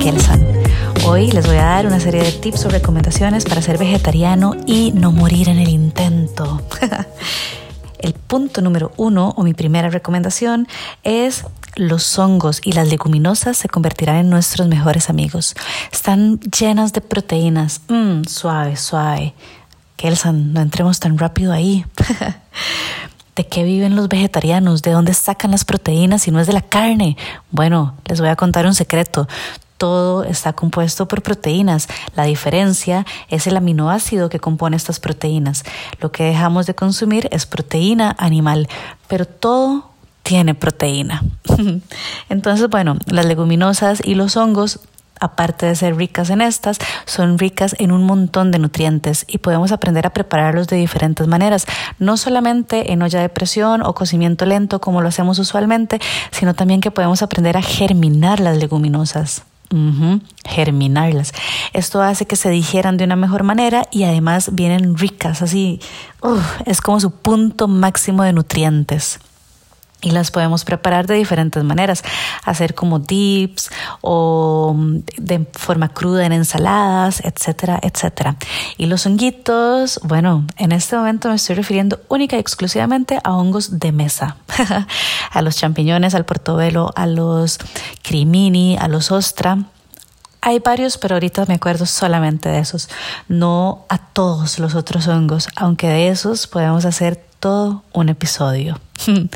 Kelsan. Hoy les voy a dar una serie de tips o recomendaciones para ser vegetariano y no morir en el intento. el punto número uno o mi primera recomendación es los hongos y las leguminosas se convertirán en nuestros mejores amigos. Están llenas de proteínas. Mmm, suave, suave. Kelsan, no entremos tan rápido ahí. ¿De qué viven los vegetarianos? ¿De dónde sacan las proteínas si no es de la carne? Bueno, les voy a contar un secreto. Todo está compuesto por proteínas. La diferencia es el aminoácido que compone estas proteínas. Lo que dejamos de consumir es proteína animal, pero todo tiene proteína. Entonces, bueno, las leguminosas y los hongos aparte de ser ricas en estas, son ricas en un montón de nutrientes y podemos aprender a prepararlos de diferentes maneras, no solamente en olla de presión o cocimiento lento como lo hacemos usualmente, sino también que podemos aprender a germinar las leguminosas. Germinarlas. Esto hace que se digieran de una mejor manera y además vienen ricas, así, es como su punto máximo de nutrientes y las podemos preparar de diferentes maneras, hacer como dips o de forma cruda en ensaladas, etcétera, etcétera. Y los honguitos, bueno, en este momento me estoy refiriendo única y exclusivamente a hongos de mesa, a los champiñones, al portobelo, a los crimini, a los ostra. Hay varios, pero ahorita me acuerdo solamente de esos, no a todos los otros hongos, aunque de esos podemos hacer todo un episodio.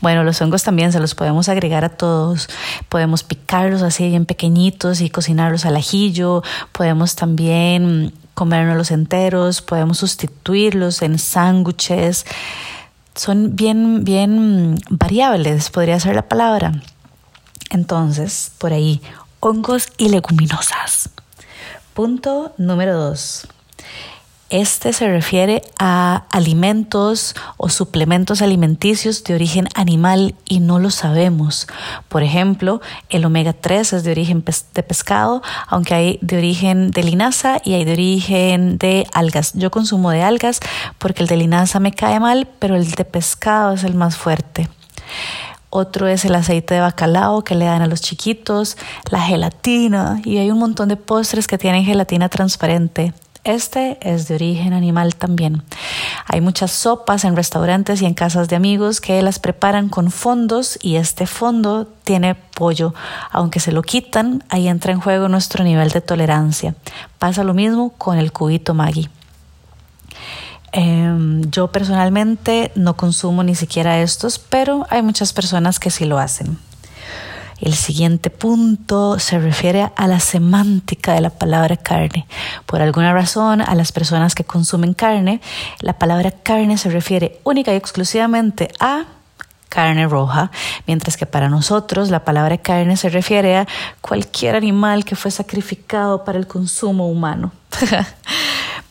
Bueno, los hongos también se los podemos agregar a todos. Podemos picarlos así bien pequeñitos y cocinarlos al ajillo. Podemos también comérnoslos enteros. Podemos sustituirlos en sándwiches. Son bien, bien variables, podría ser la palabra. Entonces, por ahí, hongos y leguminosas. Punto número dos. Este se refiere a alimentos o suplementos alimenticios de origen animal y no lo sabemos. Por ejemplo, el omega 3 es de origen de pescado, aunque hay de origen de linaza y hay de origen de algas. Yo consumo de algas porque el de linaza me cae mal, pero el de pescado es el más fuerte. Otro es el aceite de bacalao que le dan a los chiquitos, la gelatina y hay un montón de postres que tienen gelatina transparente. Este es de origen animal también. Hay muchas sopas en restaurantes y en casas de amigos que las preparan con fondos y este fondo tiene pollo. Aunque se lo quitan, ahí entra en juego nuestro nivel de tolerancia. Pasa lo mismo con el cubito Maggi. Em, yo personalmente no consumo ni siquiera estos, pero hay muchas personas que sí lo hacen. El siguiente punto se refiere a la semántica de la palabra carne. Por alguna razón, a las personas que consumen carne, la palabra carne se refiere única y exclusivamente a carne roja, mientras que para nosotros la palabra carne se refiere a cualquier animal que fue sacrificado para el consumo humano.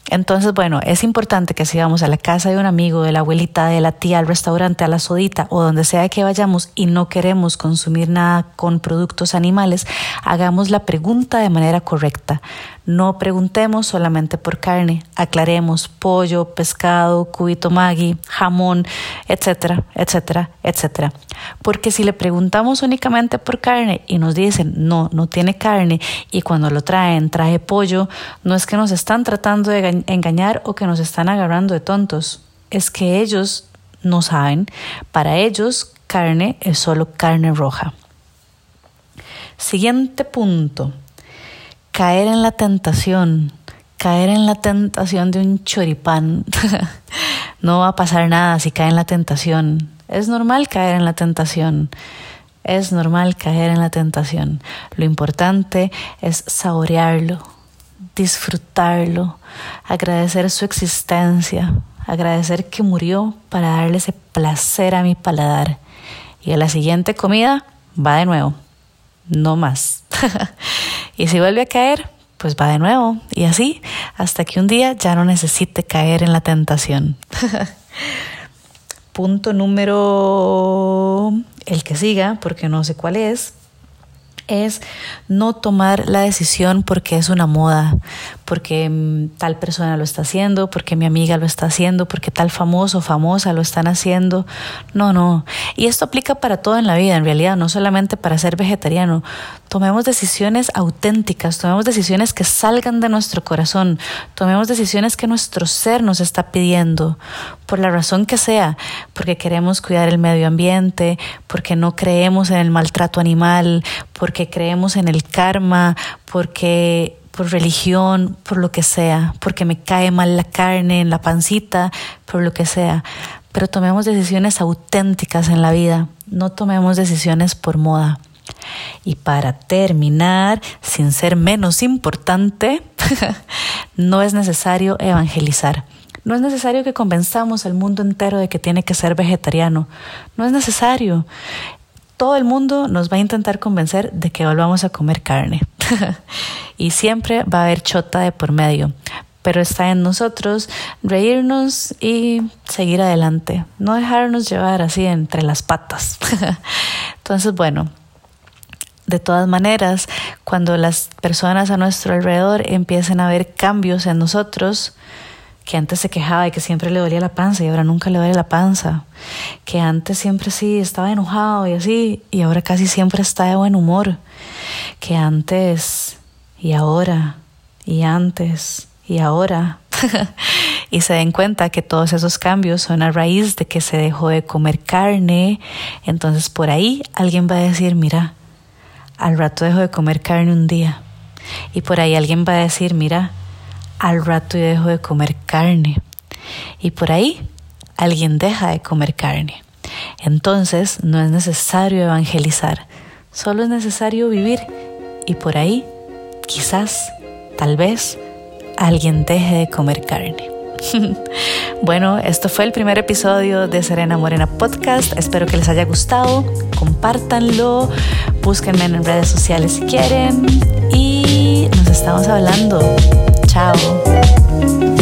Entonces, bueno, es importante que si vamos a la casa de un amigo, de la abuelita, de la tía, al restaurante, a la sodita o donde sea que vayamos y no queremos consumir nada con productos animales, hagamos la pregunta de manera correcta. No preguntemos solamente por carne, aclaremos pollo, pescado, cubito maggi, jamón, etcétera, etcétera, etcétera. Porque si le preguntamos únicamente por carne y nos dicen no, no tiene carne y cuando lo traen trae pollo, no es que nos están tratando de engañar o que nos están agarrando de tontos, es que ellos no saben. Para ellos carne es solo carne roja. Siguiente punto caer en la tentación, caer en la tentación de un choripán. no va a pasar nada si cae en la tentación. Es normal caer en la tentación. Es normal caer en la tentación. Lo importante es saborearlo, disfrutarlo, agradecer su existencia, agradecer que murió para darle ese placer a mi paladar. Y a la siguiente comida va de nuevo, no más. Y si vuelve a caer, pues va de nuevo. Y así hasta que un día ya no necesite caer en la tentación. Punto número, el que siga, porque no sé cuál es, es no tomar la decisión porque es una moda, porque mm, tal persona lo está haciendo, porque mi amiga lo está haciendo, porque tal famoso o famosa lo están haciendo. No, no. Y esto aplica para todo en la vida, en realidad, no solamente para ser vegetariano. Tomemos decisiones auténticas, tomemos decisiones que salgan de nuestro corazón, tomemos decisiones que nuestro ser nos está pidiendo, por la razón que sea, porque queremos cuidar el medio ambiente, porque no creemos en el maltrato animal, porque creemos en el karma, porque por religión, por lo que sea, porque me cae mal la carne en la pancita, por lo que sea. Pero tomemos decisiones auténticas en la vida, no tomemos decisiones por moda. Y para terminar, sin ser menos importante, no es necesario evangelizar. No es necesario que convenzamos al mundo entero de que tiene que ser vegetariano. No es necesario todo el mundo nos va a intentar convencer de que volvamos a comer carne. y siempre va a haber chota de por medio. Pero está en nosotros reírnos y seguir adelante, no dejarnos llevar así entre las patas. Entonces, bueno, de todas maneras, cuando las personas a nuestro alrededor empiecen a ver cambios en nosotros, que antes se quejaba de que siempre le dolía la panza y ahora nunca le duele la panza, que antes siempre sí estaba enojado y así y ahora casi siempre está de buen humor, que antes y ahora y antes y ahora. Y se den cuenta que todos esos cambios son a raíz de que se dejó de comer carne, entonces por ahí alguien va a decir, mira, al rato dejo de comer carne un día. Y por ahí alguien va a decir, mira, al rato yo dejo de comer carne. Y por ahí alguien deja de comer carne. Entonces no es necesario evangelizar, solo es necesario vivir. Y por ahí, quizás, tal vez, alguien deje de comer carne. bueno, esto fue el primer episodio de Serena Morena Podcast. Espero que les haya gustado. Compártanlo. Búsquenme en redes sociales si quieren. Y nos estamos hablando. Tchau.